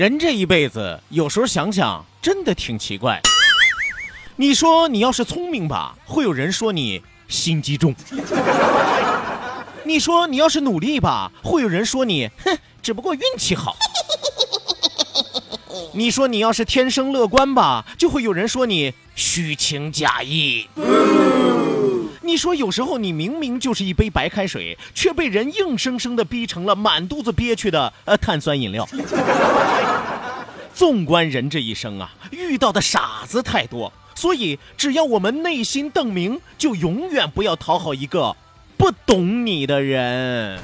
人这一辈子，有时候想想，真的挺奇怪。你说你要是聪明吧，会有人说你心机重；你说你要是努力吧，会有人说你哼，只不过运气好；你说你要是天生乐观吧，就会有人说你虚情假意。你说有时候你明明就是一杯白开水，却被人硬生生的逼成了满肚子憋屈的呃碳酸饮料。纵观人这一生啊，遇到的傻子太多，所以只要我们内心澄明，就永远不要讨好一个不懂你的人。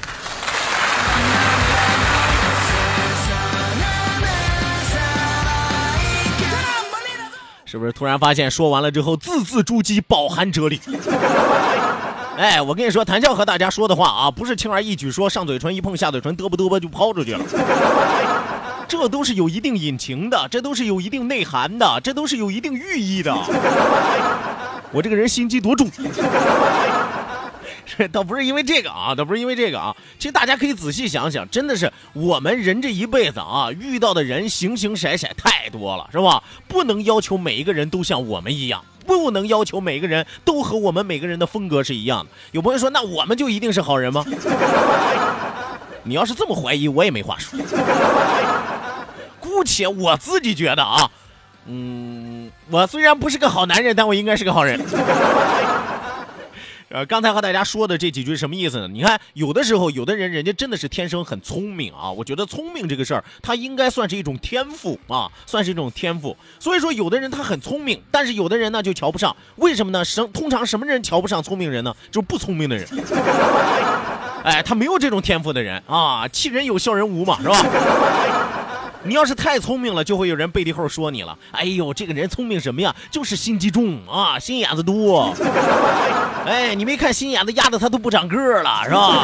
是不是突然发现说完了之后字字珠玑，饱含哲理？哎，我跟你说，谈笑和大家说的话啊，不是轻而易举说上嘴唇一碰下嘴唇嘚啵嘚啵就抛出去了，这都是有一定隐情的，这都是有一定内涵的，这都是有一定寓意的。我这个人心机多重。倒不是因为这个啊，倒不是因为这个啊。其实大家可以仔细想想，真的是我们人这一辈子啊，遇到的人形形色色太多了，是吧？不能要求每一个人都像我们一样，不能要求每个人都和我们每个人的风格是一样的。有朋友说，那我们就一定是好人吗？你要是这么怀疑，我也没话说。姑且我自己觉得啊，嗯，我虽然不是个好男人，但我应该是个好人。呃，刚才和大家说的这几句什么意思呢？你看，有的时候，有的人人家真的是天生很聪明啊。我觉得聪明这个事儿，他应该算是一种天赋啊，算是一种天赋。所以说，有的人他很聪明，但是有的人呢就瞧不上。为什么呢？什通常什么人瞧不上聪明人呢？就是不聪明的人。哎，他没有这种天赋的人啊，气人有笑人无嘛，是吧？你要是太聪明了，就会有人背地后说你了。哎呦，这个人聪明什么呀？就是心机重啊，心眼子多。哎，你没看心眼子压的他都不长个了，是吧？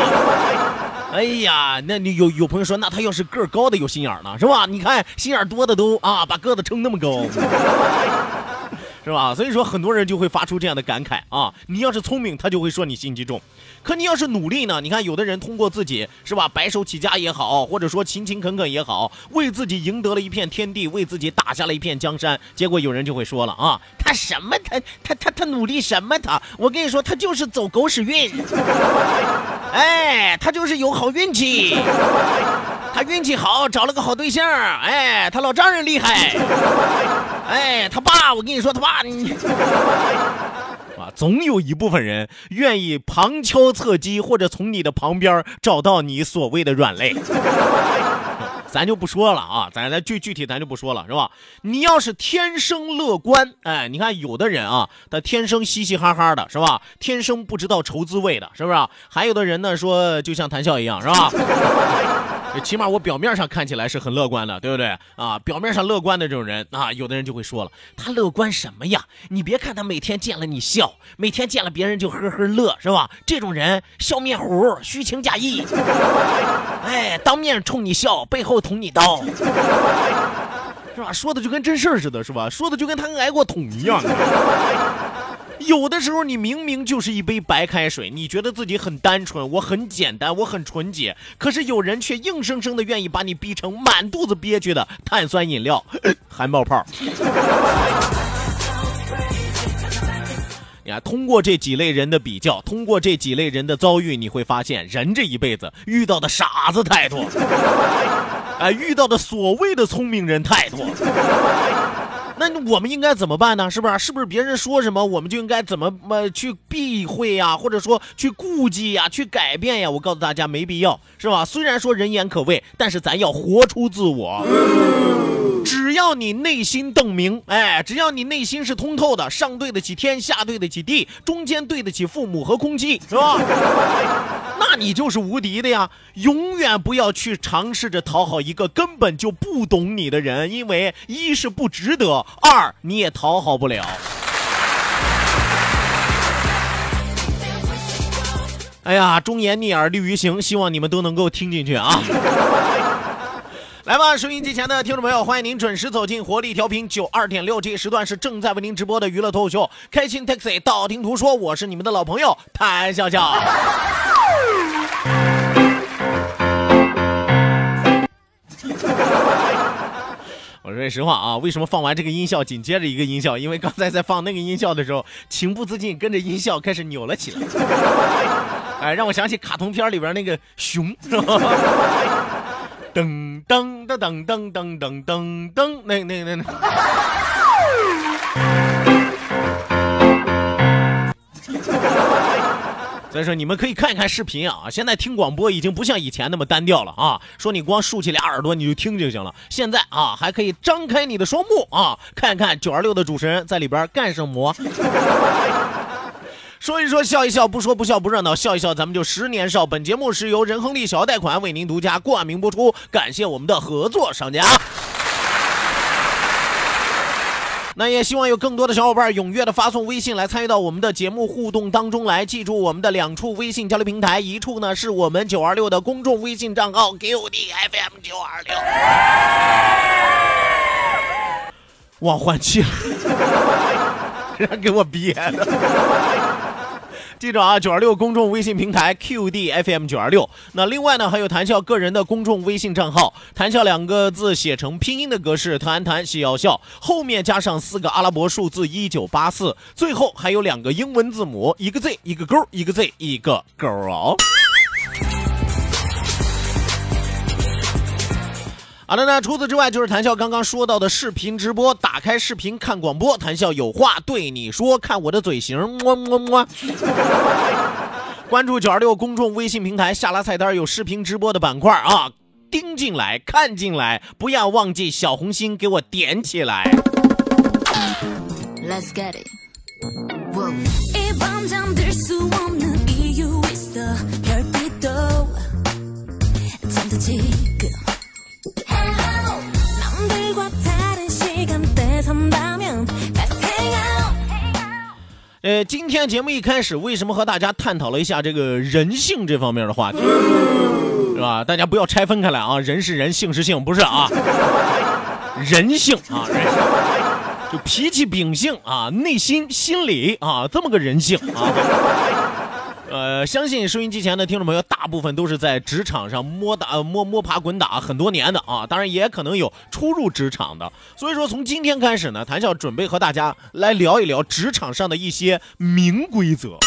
哎呀，那你有有朋友说，那他要是个高的有心眼呢，是吧？你看心眼多的都啊，把个子撑那么高。是吧？所以说很多人就会发出这样的感慨啊！你要是聪明，他就会说你心机重；可你要是努力呢？你看有的人通过自己是吧，白手起家也好，或者说勤勤恳恳也好，为自己赢得了一片天地，为自己打下了一片江山。结果有人就会说了啊，他什么他他他他努力什么他？我跟你说，他就是走狗屎运，哎，他就是有好运气。他运气好，找了个好对象哎，他老丈人厉害，哎，他爸，我跟你说，他爸，你啊，总有一部分人愿意旁敲侧击，或者从你的旁边找到你所谓的软肋。咱就不说了啊，咱咱具具体咱就不说了，是吧？你要是天生乐观，哎，你看有的人啊，他天生嘻嘻哈哈的，是吧？天生不知道愁滋味的，是不是？还有的人呢，说就像谈笑一样，是吧？起码我表面上看起来是很乐观的，对不对啊？表面上乐观的这种人啊，有的人就会说了，他乐观什么呀？你别看他每天见了你笑，每天见了别人就呵呵乐，是吧？这种人笑面虎，虚情假意，哎，当面冲你笑，背后捅你刀，是吧？说的就跟真事儿似的，是吧？说的就跟他挨过捅一样。有的时候，你明明就是一杯白开水，你觉得自己很单纯，我很简单，我很纯洁，可是有人却硬生生的愿意把你逼成满肚子憋屈的碳酸饮料，还冒泡。你看，通过这几类人的比较，通过这几类人的遭遇，你会发现，人这一辈子遇到的傻子太多，哎，遇到的所谓的聪明人太多。那我们应该怎么办呢？是不是？是不是别人说什么，我们就应该怎么么去避讳呀，或者说去顾忌呀，去改变呀？我告诉大家，没必要，是吧？虽然说人言可畏，但是咱要活出自我。只要你内心澄明，哎，只要你内心是通透的，上对得起天，下对得起地，中间对得起父母和空气，是吧？那你就是无敌的呀！永远不要去尝试着讨好一个根本就不懂你的人，因为一是不值得，二你也讨好不了。哎呀，忠言逆耳利于行，希望你们都能够听进去啊！来吧，收音机前的听众朋友，欢迎您准时走进活力调频九二点六，这时段是正在为您直播的娱乐脱口秀《开心 Taxi》，道听途说，我是你们的老朋友谭笑笑。我说实话啊，为什么放完这个音效，紧接着一个音效？因为刚才在放那个音效的时候，情不自禁跟着音效开始扭了起来。哎，让我想起卡通片里边那个熊，是吧？噔噔噔噔噔噔噔噔噔，那那那那。所以说，你们可以看一看视频啊。现在听广播已经不像以前那么单调了啊。说你光竖起俩耳朵你就听就行了。现在啊，还可以张开你的双目啊，看看九二六的主持人在里边干什么。说一说，笑一笑，不说不笑不热闹，笑一笑，咱们就十年少。本节目是由仁亨利小额贷款为您独家冠名播出，感谢我们的合作商家。那也希望有更多的小伙伴踊跃的发送微信来参与到我们的节目互动当中来。记住我们的两处微信交流平台，一处呢是我们九二六的公众微信账号 QDFM 九二六。忘换气了，让给我憋的。记着啊，九二六公众微信平台 QDFM 九二六。那另外呢，还有谈笑个人的公众微信账号，谈笑两个字写成拼音的格式，谈谈笑笑，后面加上四个阿拉伯数字一九八四，最后还有两个英文字母，一个 Z 一个勾，一个 Z 一个勾哦。好的呢，除此之外就是谈笑刚刚说到的视频直播，打开视频看广播，谈笑有话对你说，看我的嘴型，么么么。关注九二六公众微信平台，下拉菜单有视频直播的板块啊，盯进来看进来，不要忘记小红心给我点起来。Let's get it. 呃，今天节目一开始，为什么和大家探讨了一下这个人性这方面的话题，是吧？大家不要拆分开来啊，人是人，性是性，不是啊？人性啊，人性，就脾气秉性啊，内心心理啊，这么个人性啊。呃，相信收音机前的听众朋友，大部分都是在职场上摸打、摸摸爬滚打很多年的啊，当然也可能有初入职场的。所以说，从今天开始呢，谭笑准备和大家来聊一聊职场上的一些明规则。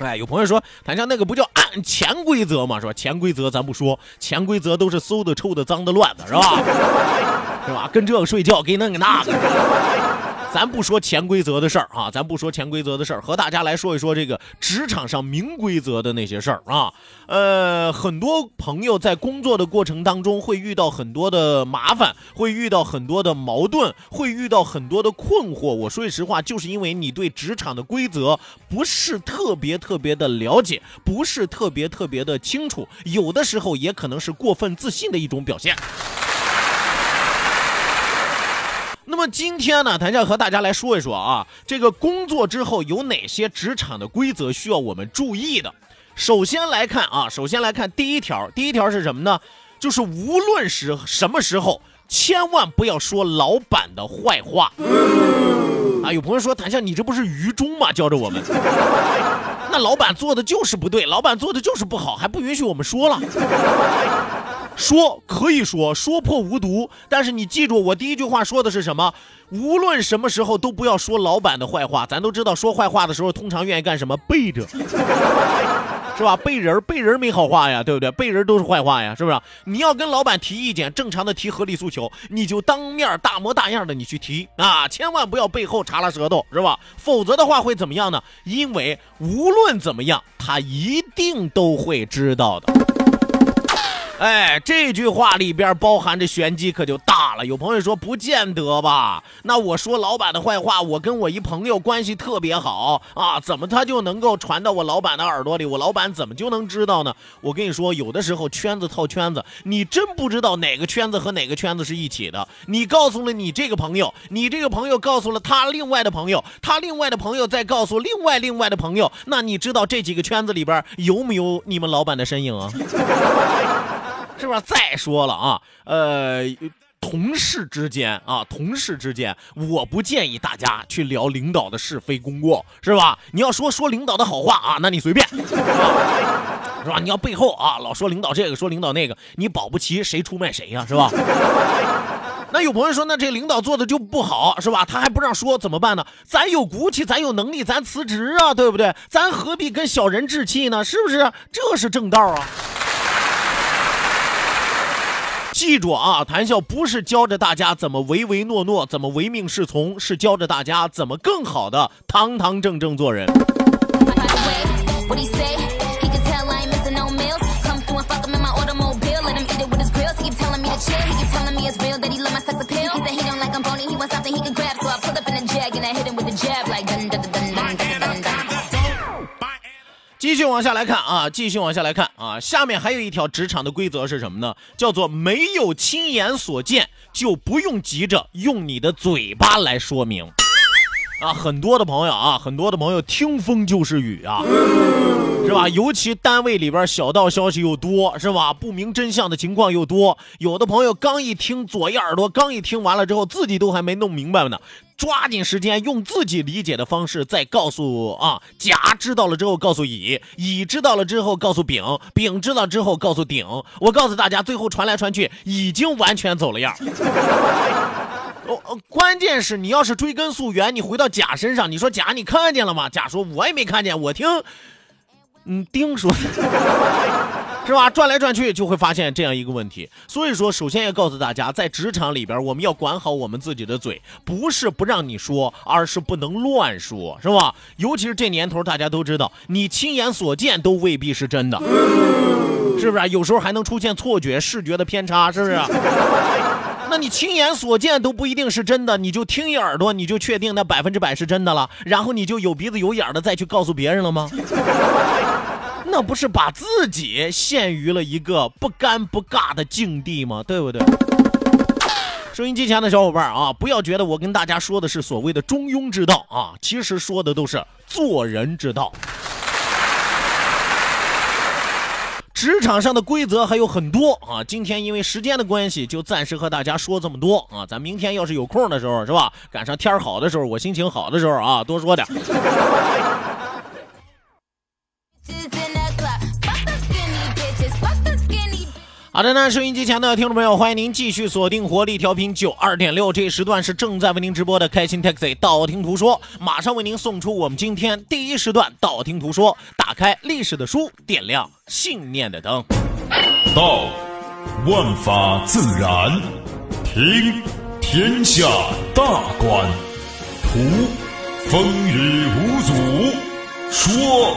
哎，有朋友说，谭笑那个不叫按潜规则吗？是吧？潜规则咱不说，潜规则都是馊的、臭的、脏的、乱的，是吧？是吧？跟这个睡觉，给那个那个。咱不说潜规则的事儿啊，咱不说潜规则的事儿，和大家来说一说这个职场上明规则的那些事儿啊。呃，很多朋友在工作的过程当中会遇到很多的麻烦，会遇到很多的矛盾，会遇到很多的困惑。我说句实话，就是因为你对职场的规则不是特别特别的了解，不是特别特别的清楚，有的时候也可能是过分自信的一种表现。那么今天呢，谭笑和大家来说一说啊，这个工作之后有哪些职场的规则需要我们注意的？首先来看啊，首先来看第一条，第一条是什么呢？就是无论是什么时候，千万不要说老板的坏话。啊，有朋友说谭笑，你这不是愚忠吗？教着我们，那老板做的就是不对，老板做的就是不好，还不允许我们说了。说可以说，说破无毒。但是你记住，我第一句话说的是什么？无论什么时候都不要说老板的坏话。咱都知道，说坏话的时候通常愿意干什么？背着，是吧？背人，背人没好话呀，对不对？背人都是坏话呀，是不是？你要跟老板提意见，正常的提合理诉求，你就当面大模大样的你去提啊，千万不要背后插了舌头，是吧？否则的话会怎么样呢？因为无论怎么样，他一定都会知道的。哎，这句话里边包含着玄机，可就大了。有朋友说不见得吧？那我说老板的坏话，我跟我一朋友关系特别好啊，怎么他就能够传到我老板的耳朵里？我老板怎么就能知道呢？我跟你说，有的时候圈子套圈子，你真不知道哪个圈子和哪个圈子是一起的。你告诉了你这个朋友，你这个朋友告诉了他另外的朋友，他另外的朋友再告诉另外另外的朋友，那你知道这几个圈子里边有没有你们老板的身影啊？是吧？再说了啊，呃，同事之间啊，同事之间，我不建议大家去聊领导的是非功过，是吧？你要说说领导的好话啊，那你随便，是吧？你要背后啊，老说领导这个，说领导那个，你保不齐谁出卖谁呀，是吧？那有朋友说，那这领导做的就不好，是吧？他还不让说，怎么办呢？咱有骨气，咱有能力，咱辞职啊，对不对？咱何必跟小人置气呢？是不是？这是正道啊！记住啊，谈笑不是教着大家怎么唯唯诺诺，怎么唯命是从，是教着大家怎么更好的堂堂正正做人。继续往下来看啊，继续往下来看啊，下面还有一条职场的规则是什么呢？叫做没有亲眼所见，就不用急着用你的嘴巴来说明。啊，很多的朋友啊，很多的朋友听风就是雨啊，是吧？尤其单位里边小道消息又多，是吧？不明真相的情况又多，有的朋友刚一听，左一耳朵刚一听完了之后，自己都还没弄明白呢。抓紧时间用自己理解的方式再告诉啊甲知道了之后告诉乙，乙知道了之后告诉丙，丙知道之后告诉丁。我告诉大家，最后传来传去，已经完全走了样。哦，关键是你要是追根溯源，你回到甲身上，你说甲你看见了吗？甲说我也没看见，我听，嗯，丁说。是吧？转来转去就会发现这样一个问题。所以说，首先要告诉大家，在职场里边，我们要管好我们自己的嘴，不是不让你说，而是不能乱说，是吧？尤其是这年头，大家都知道，你亲眼所见都未必是真的，是不是？有时候还能出现错觉、视觉的偏差，是不是？那你亲眼所见都不一定是真的，你就听一耳朵，你就确定那百分之百是真的了，然后你就有鼻子有眼的再去告诉别人了吗？那不是把自己陷于了一个不尴不尬的境地吗？对不对？收音机前的小伙伴啊，不要觉得我跟大家说的是所谓的中庸之道啊，其实说的都是做人之道。职场上的规则还有很多啊，今天因为时间的关系，就暂时和大家说这么多啊。咱明天要是有空的时候，是吧？赶上天好的时候，我心情好的时候啊，多说点。好的呢，收音机前的听众朋友，欢迎您继续锁定活力调频九二点六，这一时段是正在为您直播的开心 Taxi 道听途说，马上为您送出我们今天第一时段道听途说，打开历史的书，点亮信念的灯。道，万法自然；听，天下大观；图，风雨无阻；说，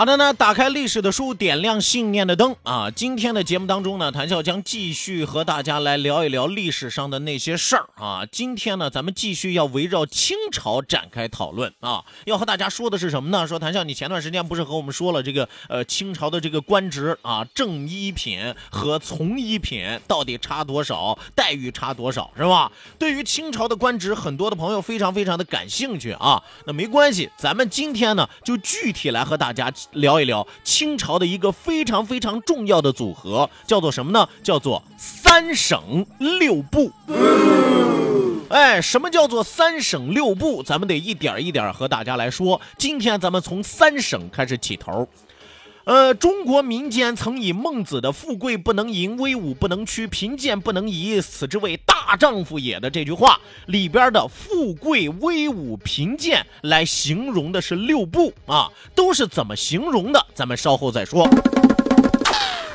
好的呢，打开历史的书，点亮信念的灯啊！今天的节目当中呢，谭笑将继续和大家来聊一聊历史上的那些事儿啊。今天呢，咱们继续要围绕清朝展开讨论啊。要和大家说的是什么呢？说谭笑，你前段时间不是和我们说了这个呃清朝的这个官职啊，正一品和从一品到底差多少，待遇差多少是吧？对于清朝的官职，很多的朋友非常非常的感兴趣啊。那没关系，咱们今天呢就具体来和大家。聊一聊清朝的一个非常非常重要的组合，叫做什么呢？叫做三省六部。哎，什么叫做三省六部？咱们得一点一点和大家来说。今天咱们从三省开始起头。呃，中国民间曾以孟子的“富贵不能淫，威武不能屈，贫贱不能移，此之谓大丈夫也”的这句话里边的富贵、威武、贫贱来形容的是六部啊，都是怎么形容的？咱们稍后再说。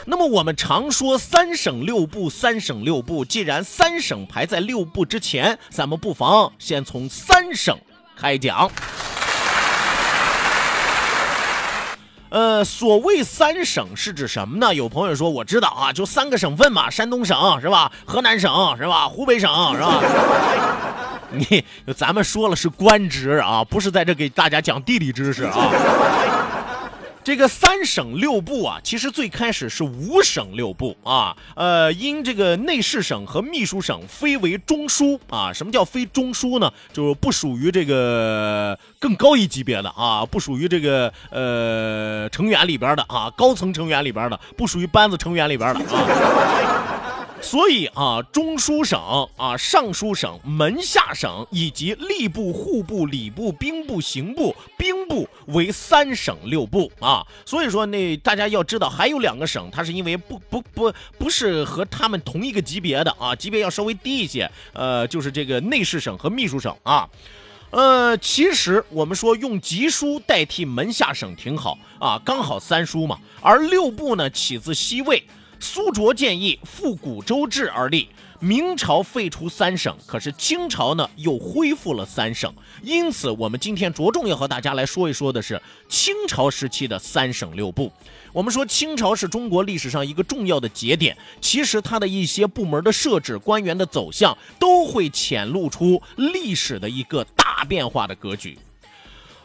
那么我们常说三省六部，三省六部。既然三省排在六部之前，咱们不妨先从三省开讲。呃，所谓三省是指什么呢？有朋友说我知道啊，就三个省份嘛，山东省是吧？河南省是吧？湖北省是吧？你咱们说了是官职啊，不是在这给大家讲地理知识啊。这个三省六部啊，其实最开始是五省六部啊，呃，因这个内侍省和秘书省非为中枢啊。什么叫非中枢呢？就是不属于这个更高一级别的啊，不属于这个呃成员里边的啊，高层成员里边的，不属于班子成员里边的啊。所以啊，中书省啊、尚书省、门下省以及吏部、户部、礼部、兵部、刑部、兵部为三省六部啊。所以说，那大家要知道，还有两个省，它是因为不不不不是和他们同一个级别的啊，级别要稍微低一些。呃，就是这个内侍省和秘书省啊。呃，其实我们说用集书代替门下省挺好啊，刚好三书嘛。而六部呢，起自西魏。苏卓建议复古州制而立，明朝废除三省，可是清朝呢又恢复了三省，因此我们今天着重要和大家来说一说的是清朝时期的三省六部。我们说清朝是中国历史上一个重要的节点，其实它的一些部门的设置、官员的走向，都会显露出历史的一个大变化的格局。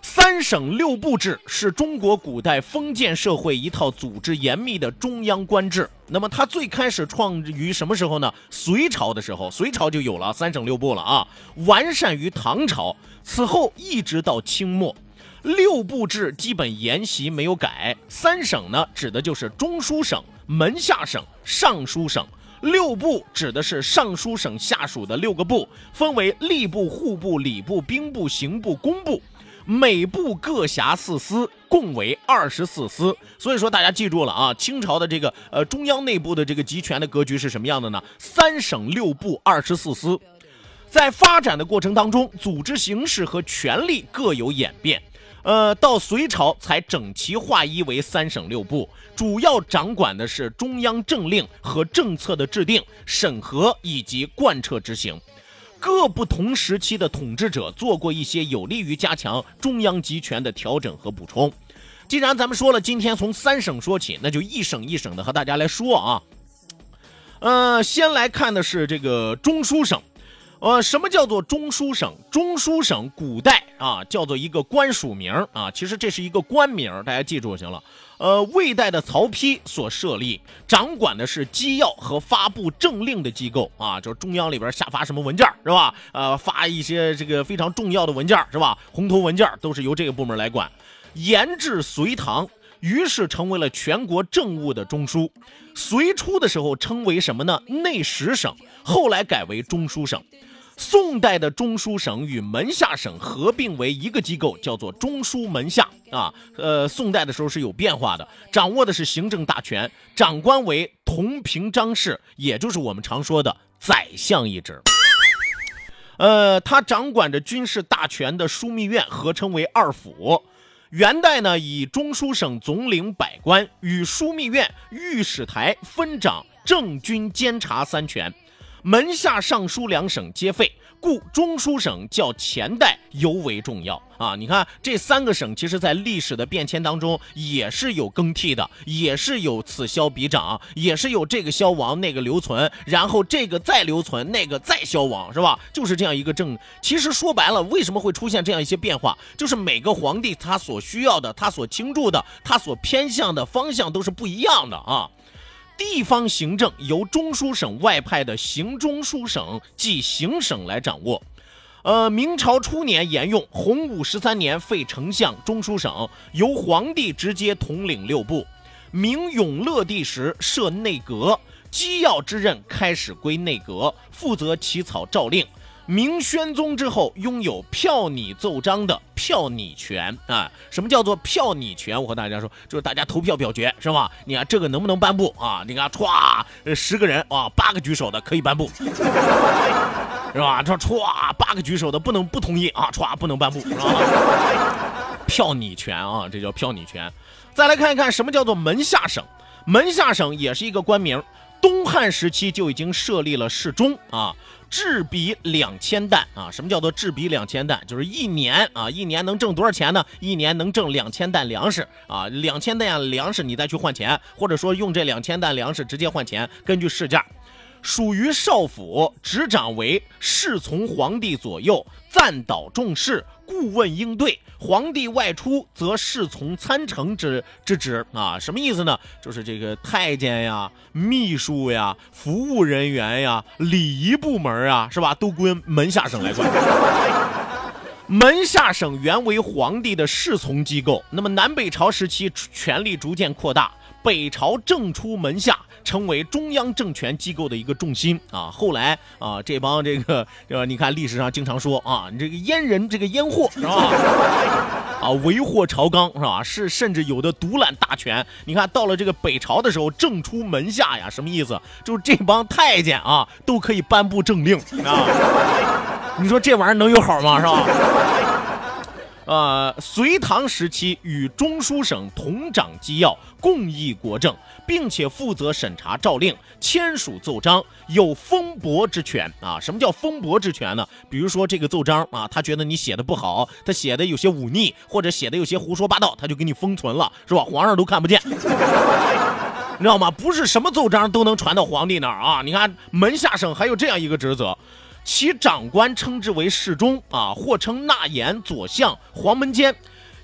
三省六部制是中国古代封建社会一套组织严密的中央官制。那么它最开始创于什么时候呢？隋朝的时候，隋朝就有了三省六部了啊。完善于唐朝，此后一直到清末，六部制基本沿袭没有改。三省呢，指的就是中书省、门下省、尚书省；六部指的是尚书省下属的六个部，分为吏部、户部、礼部、兵部、刑部、工部。每部各辖四司，共为二十四司。所以说，大家记住了啊，清朝的这个呃中央内部的这个集权的格局是什么样的呢？三省六部二十四司，在发展的过程当中，组织形式和权力各有演变。呃，到隋朝才整齐划一为三省六部，主要掌管的是中央政令和政策的制定、审核以及贯彻执行。各不同时期的统治者做过一些有利于加强中央集权的调整和补充。既然咱们说了，今天从三省说起，那就一省一省的和大家来说啊。呃，先来看的是这个中书省。呃，什么叫做中书省？中书省古代啊叫做一个官署名啊，其实这是一个官名，大家记住就行了。呃，魏代的曹丕所设立，掌管的是机要和发布政令的机构啊，就是中央里边下发什么文件是吧？呃，发一些这个非常重要的文件是吧？红头文件都是由这个部门来管。延至隋唐，于是成为了全国政务的中枢。隋初的时候称为什么呢？内史省，后来改为中书省。宋代的中书省与门下省合并为一个机构，叫做中书门下啊。呃，宋代的时候是有变化的，掌握的是行政大权，长官为同平章事，也就是我们常说的宰相一职。呃，他掌管着军事大权的枢密院合称为二府。元代呢，以中书省总领百官，与枢密院、御史台分掌政军监察三权。门下尚书两省皆废，故中书省较前代尤为重要啊！你看这三个省，其实在历史的变迁当中也是有更替的，也是有此消彼长，也是有这个消亡，那个留存，然后这个再留存，那个再消亡，是吧？就是这样一个政。其实说白了，为什么会出现这样一些变化？就是每个皇帝他所需要的，他所倾注的，他所偏向的方向都是不一样的啊。地方行政由中书省外派的行中书省即行省来掌握，呃，明朝初年沿用，洪武十三年废丞相、中书省，由皇帝直接统领六部。明永乐帝时设内阁，机要之任开始归内阁，负责起草诏令。明宣宗之后，拥有票拟奏章的票拟权啊。什么叫做票拟权？我和大家说，就是大家投票表决，是吧？你看这个能不能颁布啊？你看，歘，十个人啊，八个举手的可以颁布，是吧？这歘，八个举手的不能不同意啊，歘，不能颁布，是吧？票拟权啊，这叫票拟权。再来看一看什么叫做门下省，门下省也是一个官名。东汉时期就已经设立了侍中啊，制比两千担啊。什么叫做制比两千担？就是一年啊，一年能挣多少钱呢？一年能挣两千担粮食啊，两千担粮食你再去换钱，或者说用这两千担粮食直接换钱，根据市价。属于少府，执掌为侍从皇帝左右，赞导重事，顾问应对。皇帝外出，则侍从参乘之之职啊。什么意思呢？就是这个太监呀、秘书呀、服务人员呀、礼仪部门啊，是吧？都归门下省来管。门下省原为皇帝的侍从机构，那么南北朝时期权力逐渐扩大。北朝正出门下，成为中央政权机构的一个重心啊。后来啊，这帮这个，对吧？你看历史上经常说啊，你这个阉人，这个阉货是吧？啊，为祸朝纲是吧？是甚至有的独揽大权。你看到了这个北朝的时候，正出门下呀，什么意思？就是这帮太监啊，都可以颁布政令啊。你说这玩意儿能有好吗？是吧？呃，隋唐时期与中书省同掌机要，共议国政，并且负责审查诏令、签署奏章，有封驳之权啊。什么叫封驳之权呢？比如说这个奏章啊，他觉得你写的不好，他写的有些忤逆，或者写的有些胡说八道，他就给你封存了，是吧？皇上都看不见，你知道吗？不是什么奏章都能传到皇帝那儿啊。你看门下省还有这样一个职责。其长官称之为侍中啊，或称纳言、左相、黄门监，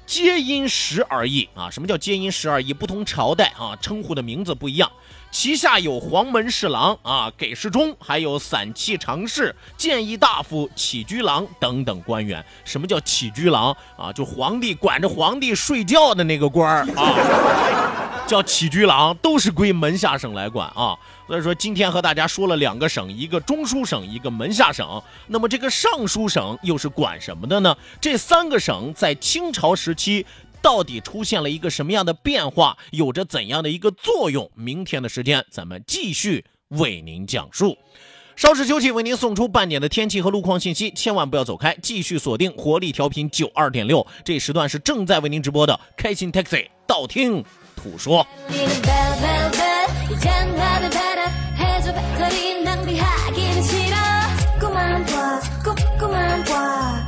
皆因时而异啊。什么叫皆因时而异？不同朝代啊，称呼的名字不一样。旗下有黄门侍郎啊、给事中，还有散骑常侍、谏议大夫、起居郎等等官员。什么叫起居郎啊？就皇帝管着皇帝睡觉的那个官儿啊，叫起居郎，都是归门下省来管啊。所以说，今天和大家说了两个省，一个中书省，一个门下省。那么这个尚书省又是管什么的呢？这三个省在清朝时期到底出现了一个什么样的变化，有着怎样的一个作用？明天的时间，咱们继续为您讲述。稍事休息，为您送出半点的天气和路况信息，千万不要走开，继续锁定活力调频九二点六。这时段是正在为您直播的开心 Taxi，道听途说。 이젠 나를 배려 해줘. 배터리 낭비하기는 싫어. 자꾸만 봐 자꾸만 봐